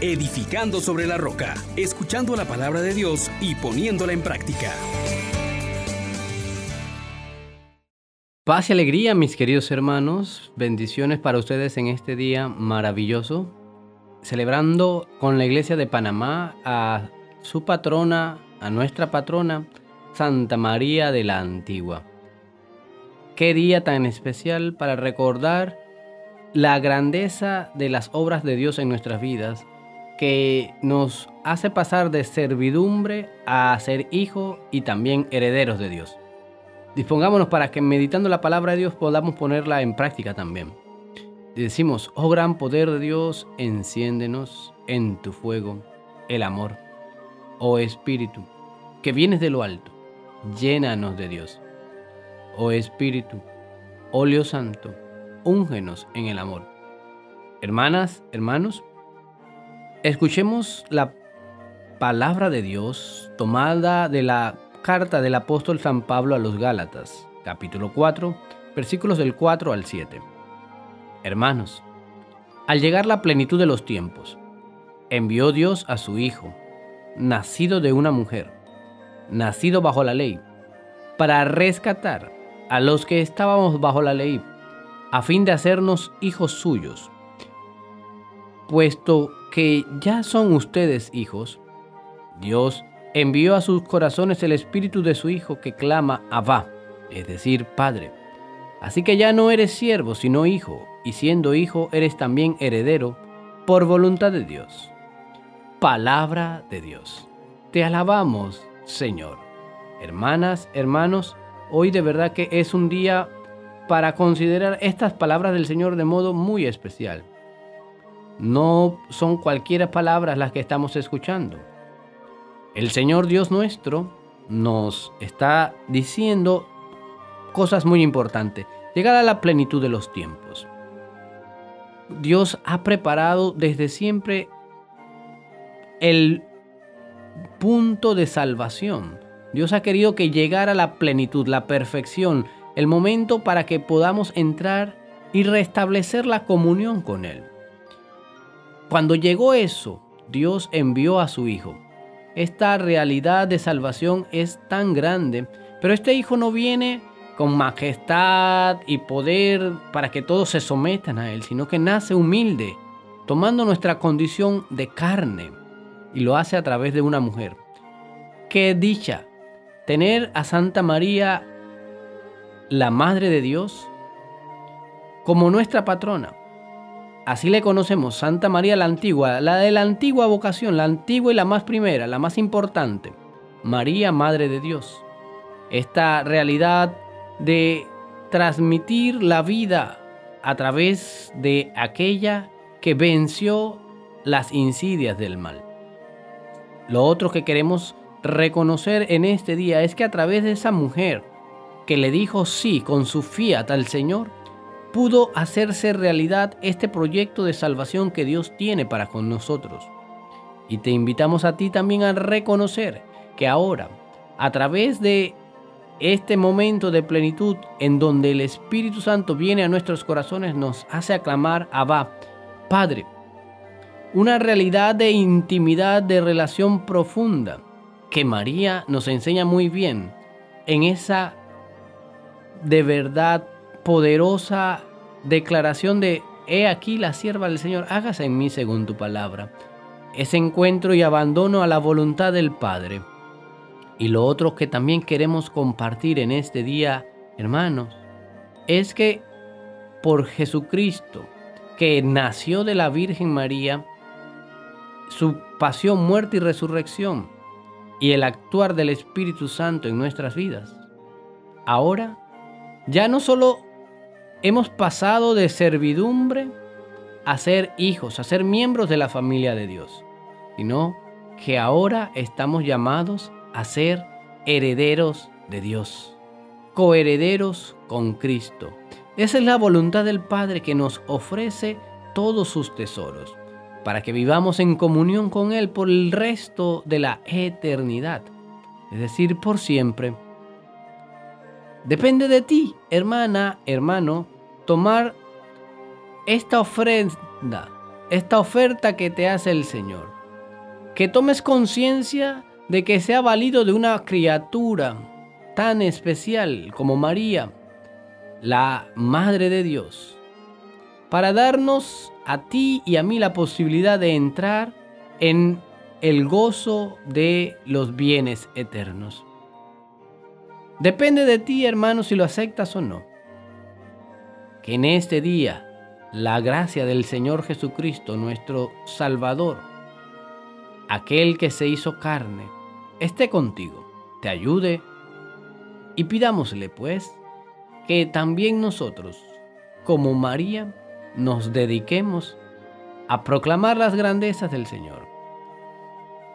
edificando sobre la roca, escuchando la palabra de Dios y poniéndola en práctica. Paz y alegría, mis queridos hermanos. Bendiciones para ustedes en este día maravilloso. Celebrando con la iglesia de Panamá a su patrona, a nuestra patrona, Santa María de la Antigua. Qué día tan especial para recordar la grandeza de las obras de Dios en nuestras vidas, que nos hace pasar de servidumbre a ser hijo y también herederos de Dios. Dispongámonos para que meditando la palabra de Dios podamos ponerla en práctica también. Decimos, oh gran poder de Dios, enciéndenos en tu fuego el amor. Oh Espíritu, que vienes de lo alto, llénanos de Dios. Oh Espíritu, óleo santo, úngenos en el amor. Hermanas, hermanos, escuchemos la palabra de Dios tomada de la carta del apóstol San Pablo a los Gálatas, capítulo 4, versículos del 4 al 7. Hermanos, al llegar la plenitud de los tiempos, envió Dios a su Hijo, nacido de una mujer, nacido bajo la ley, para rescatar a los que estábamos bajo la ley a fin de hacernos hijos suyos. Puesto que ya son ustedes hijos, Dios envió a sus corazones el espíritu de su Hijo que clama Abba, es decir, Padre. Así que ya no eres siervo, sino hijo, y siendo hijo eres también heredero por voluntad de Dios. Palabra de Dios. Te alabamos, Señor. Hermanas, hermanos, hoy de verdad que es un día para considerar estas palabras del Señor de modo muy especial. No son cualquiera palabras las que estamos escuchando. El Señor Dios nuestro nos está diciendo cosas muy importantes. Llegar a la plenitud de los tiempos. Dios ha preparado desde siempre el punto de salvación. Dios ha querido que llegara la plenitud, la perfección, el momento para que podamos entrar y restablecer la comunión con Él. Cuando llegó eso, Dios envió a su Hijo. Esta realidad de salvación es tan grande, pero este Hijo no viene con majestad y poder para que todos se sometan a Él, sino que nace humilde, tomando nuestra condición de carne, y lo hace a través de una mujer. Qué dicha tener a Santa María la Madre de Dios, como nuestra patrona. Así le conocemos, Santa María la Antigua, la de la antigua vocación, la antigua y la más primera, la más importante, María Madre de Dios. Esta realidad de transmitir la vida a través de aquella que venció las insidias del mal. Lo otro que queremos reconocer en este día es que a través de esa mujer, que le dijo sí con su fiat al Señor, pudo hacerse realidad este proyecto de salvación que Dios tiene para con nosotros. Y te invitamos a ti también a reconocer que ahora, a través de este momento de plenitud en donde el Espíritu Santo viene a nuestros corazones, nos hace aclamar Abba, Padre. Una realidad de intimidad, de relación profunda, que María nos enseña muy bien en esa de verdad poderosa declaración de, he aquí la sierva del Señor, hágase en mí según tu palabra. Ese encuentro y abandono a la voluntad del Padre. Y lo otro que también queremos compartir en este día, hermanos, es que por Jesucristo, que nació de la Virgen María, su pasión, muerte y resurrección, y el actuar del Espíritu Santo en nuestras vidas, ahora ya no solo hemos pasado de servidumbre a ser hijos, a ser miembros de la familia de Dios, sino que ahora estamos llamados a ser herederos de Dios, coherederos con Cristo. Esa es la voluntad del Padre que nos ofrece todos sus tesoros, para que vivamos en comunión con Él por el resto de la eternidad, es decir, por siempre. Depende de ti, hermana, hermano, tomar esta ofrenda esta oferta que te hace el Señor. Que tomes conciencia de que se ha valido de una criatura tan especial como María, la Madre de Dios, para darnos a ti y a mí la posibilidad de entrar en el gozo de los bienes eternos. Depende de ti, hermano, si lo aceptas o no. En este día la gracia del Señor Jesucristo, nuestro Salvador, aquel que se hizo carne, esté contigo, te ayude. Y pidámosle pues que también nosotros, como María, nos dediquemos a proclamar las grandezas del Señor,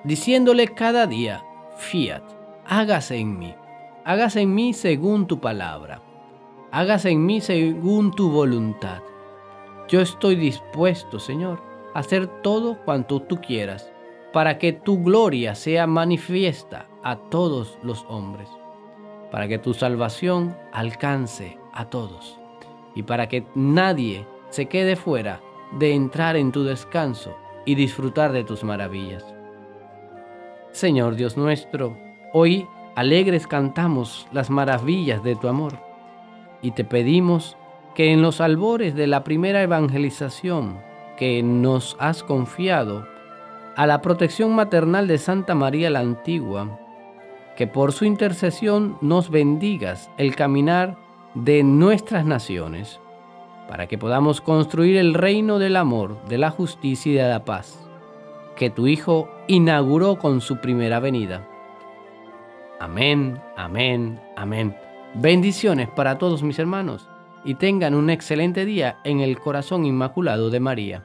diciéndole cada día, fiat, hágase en mí, hágase en mí según tu palabra, hágase en mí según tu voluntad. Yo estoy dispuesto, Señor, a hacer todo cuanto tú quieras, para que tu gloria sea manifiesta a todos los hombres, para que tu salvación alcance a todos y para que nadie se quede fuera de entrar en tu descanso y disfrutar de tus maravillas. Señor Dios nuestro, hoy alegres cantamos las maravillas de tu amor y te pedimos que en los albores de la primera evangelización que nos has confiado a la protección maternal de Santa María la Antigua, que por su intercesión nos bendigas el caminar de nuestras naciones para que podamos construir el reino del amor, de la justicia y de la paz, que tu Hijo inauguró con su primera venida. Amén, amén, amén. Bendiciones para todos mis hermanos y tengan un excelente día en el corazón inmaculado de María.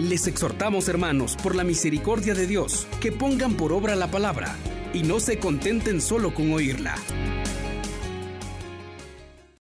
Les exhortamos, hermanos, por la misericordia de Dios, que pongan por obra la palabra y no se contenten solo con oírla.